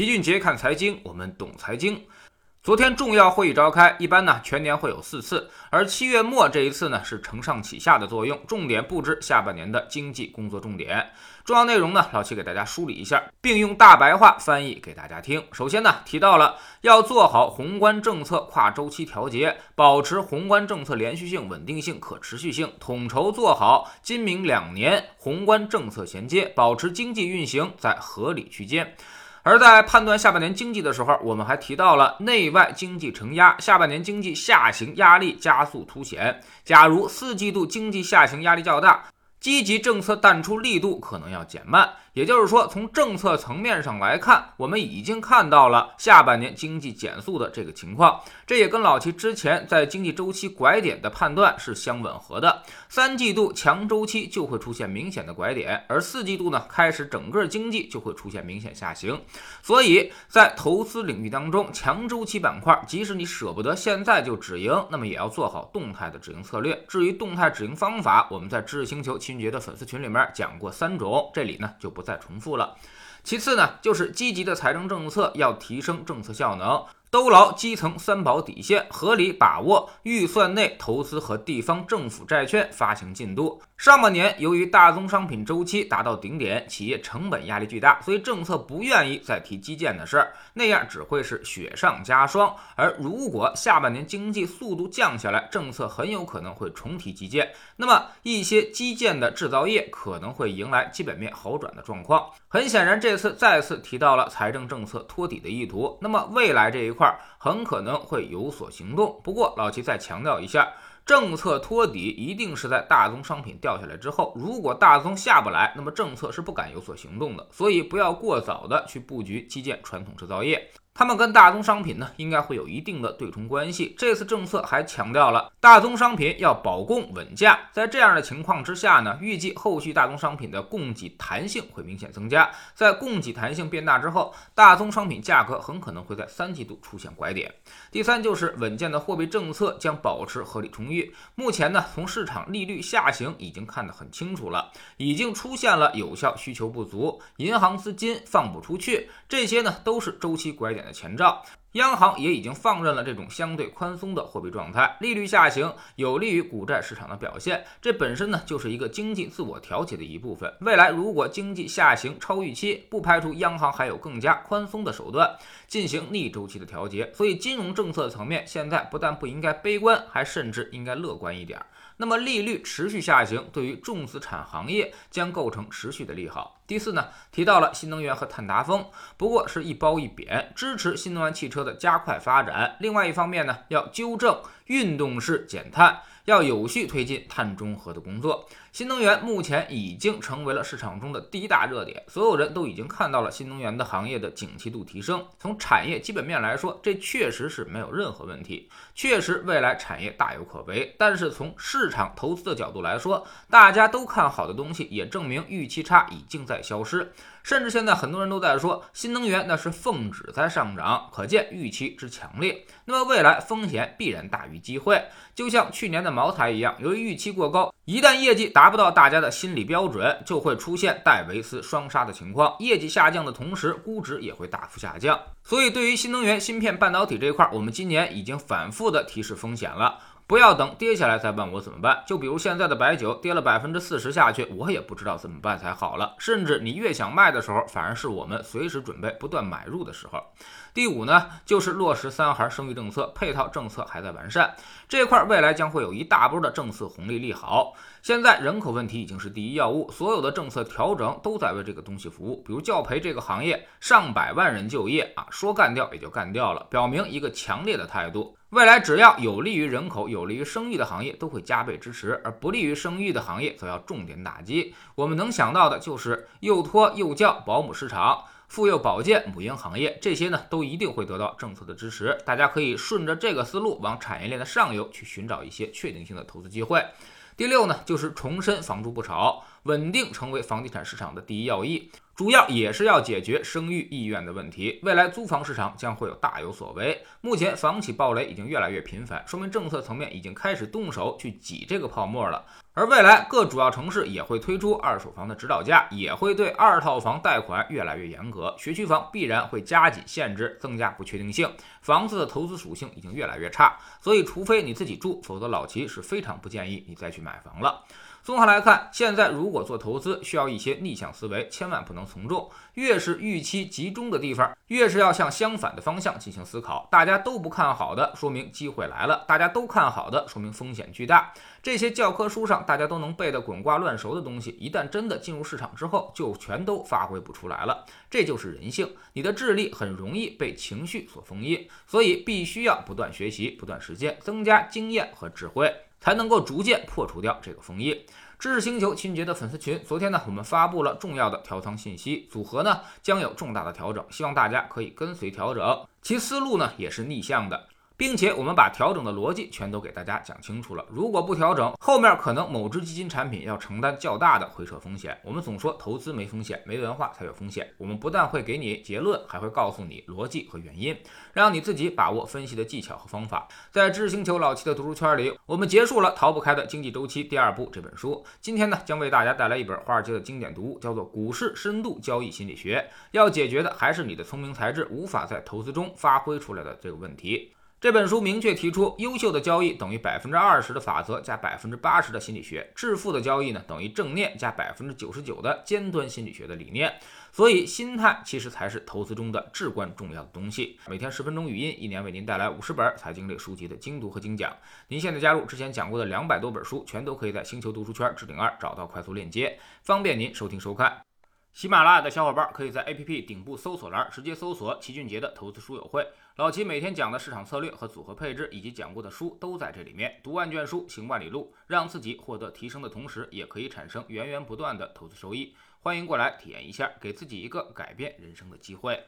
齐俊杰看财经，我们懂财经。昨天重要会议召开，一般呢全年会有四次，而七月末这一次呢是承上启下的作用，重点布置下半年的经济工作重点。重要内容呢，老齐给大家梳理一下，并用大白话翻译给大家听。首先呢，提到了要做好宏观政策跨周期调节，保持宏观政策连续性、稳定性、可持续性，统筹做好今明两年宏观政策衔接，保持经济运行在合理区间。而在判断下半年经济的时候，我们还提到了内外经济承压，下半年经济下行压力加速凸显。假如四季度经济下行压力较大，积极政策淡出力度可能要减慢。也就是说，从政策层面上来看，我们已经看到了下半年经济减速的这个情况。这也跟老齐之前在经济周期拐点的判断是相吻合的。三季度强周期就会出现明显的拐点，而四季度呢，开始整个经济就会出现明显下行。所以在投资领域当中，强周期板块，即使你舍不得现在就止盈，那么也要做好动态的止盈策略。至于动态止盈方法，我们在知识星球秦杰的粉丝群里面讲过三种，这里呢就不。不再重复了。其次呢，就是积极的财政政策要提升政策效能。兜牢基层三保底线，合理把握预算内投资和地方政府债券发行进度。上半年由于大宗商品周期达到顶点，企业成本压力巨大，所以政策不愿意再提基建的事儿，那样只会是雪上加霜。而如果下半年经济速度降下来，政策很有可能会重提基建，那么一些基建的制造业可能会迎来基本面好转的状况。很显然，这次再次提到了财政政策托底的意图，那么未来这一块。块很可能会有所行动，不过老齐再强调一下，政策托底一定是在大宗商品掉下来之后，如果大宗下不来，那么政策是不敢有所行动的，所以不要过早的去布局基建、传统制造业。他们跟大宗商品呢，应该会有一定的对冲关系。这次政策还强调了大宗商品要保供稳价，在这样的情况之下呢，预计后续大宗商品的供给弹性会明显增加。在供给弹性变大之后，大宗商品价格很可能会在三季度出现拐点。第三就是稳健的货币政策将保持合理充裕。目前呢，从市场利率下行已经看得很清楚了，已经出现了有效需求不足，银行资金放不出去，这些呢都是周期拐点前兆，央行也已经放任了这种相对宽松的货币状态，利率下行有利于股债市场的表现，这本身呢就是一个经济自我调节的一部分。未来如果经济下行超预期，不排除央行还有更加宽松的手段进行逆周期的调节。所以金融政策层面现在不但不应该悲观，还甚至应该乐观一点。那么利率持续下行，对于重资产行业将构成持续的利好。第四呢，提到了新能源和碳达峰，不过是一褒一贬，支持新能源汽车的加快发展。另外一方面呢，要纠正运动式减碳。要有序推进碳中和的工作。新能源目前已经成为了市场中的第一大热点，所有人都已经看到了新能源的行业的景气度提升。从产业基本面来说，这确实是没有任何问题，确实未来产业大有可为。但是从市场投资的角度来说，大家都看好的东西，也证明预期差已经在消失。甚至现在很多人都在说新能源那是奉旨在上涨，可见预期之强烈。那么未来风险必然大于机会，就像去年的茅台一样，由于预期过高，一旦业绩达不到大家的心理标准，就会出现戴维斯双杀的情况，业绩下降的同时，估值也会大幅下降。所以对于新能源、芯片、半导体这一块，我们今年已经反复的提示风险了。不要等跌下来再问我怎么办。就比如现在的白酒跌了百分之四十下去，我也不知道怎么办才好了。甚至你越想卖的时候，反而是我们随时准备不断买入的时候。第五呢，就是落实三孩生育政策，配套政策还在完善这块，未来将会有一大波的政策红利利好。现在人口问题已经是第一要务，所有的政策调整都在为这个东西服务。比如教培这个行业，上百万人就业啊，说干掉也就干掉了，表明一个强烈的态度。未来只要有利于人口、有利于生育的行业，都会加倍支持；而不利于生育的行业，则要重点打击。我们能想到的就是幼托、幼教、保姆市场、妇幼保健、母婴行业，这些呢，都一定会得到政策的支持。大家可以顺着这个思路，往产业链的上游去寻找一些确定性的投资机会。第六呢，就是重申房住不炒，稳定成为房地产市场的第一要义。主要也是要解决生育意愿的问题。未来租房市场将会有大有所为。目前房企暴雷已经越来越频繁，说明政策层面已经开始动手去挤这个泡沫了。而未来各主要城市也会推出二手房的指导价，也会对二套房贷款越来越严格。学区房必然会加紧限制，增加不确定性。房子的投资属性已经越来越差，所以除非你自己住，否则老齐是非常不建议你再去买房了。综合来看，现在如果做投资，需要一些逆向思维，千万不能从众。越是预期集中的地方，越是要向相反的方向进行思考。大家都不看好的，说明机会来了；大家都看好的，说明风险巨大。这些教科书上大家都能背得滚瓜烂熟的东西，一旦真的进入市场之后，就全都发挥不出来了。这就是人性，你的智力很容易被情绪所封印，所以必须要不断学习、不断实践，增加经验和智慧。才能够逐渐破除掉这个封印。知识星球秦杰的粉丝群，昨天呢，我们发布了重要的调仓信息，组合呢将有重大的调整，希望大家可以跟随调整，其思路呢也是逆向的。并且我们把调整的逻辑全都给大家讲清楚了。如果不调整，后面可能某只基金产品要承担较大的回撤风险。我们总说投资没风险，没文化才有风险。我们不但会给你结论，还会告诉你逻辑和原因，让你自己把握分析的技巧和方法。在知识星球老七的读书圈里，我们结束了逃不开的经济周期第二部这本书。今天呢，将为大家带来一本华尔街的经典读物，叫做《股市深度交易心理学》。要解决的还是你的聪明才智无法在投资中发挥出来的这个问题。这本书明确提出，优秀的交易等于百分之二十的法则加百分之八十的心理学，致富的交易呢等于正念加百分之九十九的尖端心理学的理念。所以，心态其实才是投资中的至关重要的东西。每天十分钟语音，一年为您带来五十本财经类书籍的精读和精讲。您现在加入之前讲过的两百多本书，全都可以在星球读书圈置顶二找到快速链接，方便您收听收看。喜马拉雅的小伙伴可以在 APP 顶部搜索栏直接搜索齐俊杰的投资书友会。老齐每天讲的市场策略和组合配置，以及讲过的书都在这里面。读万卷书，行万里路，让自己获得提升的同时，也可以产生源源不断的投资收益。欢迎过来体验一下，给自己一个改变人生的机会。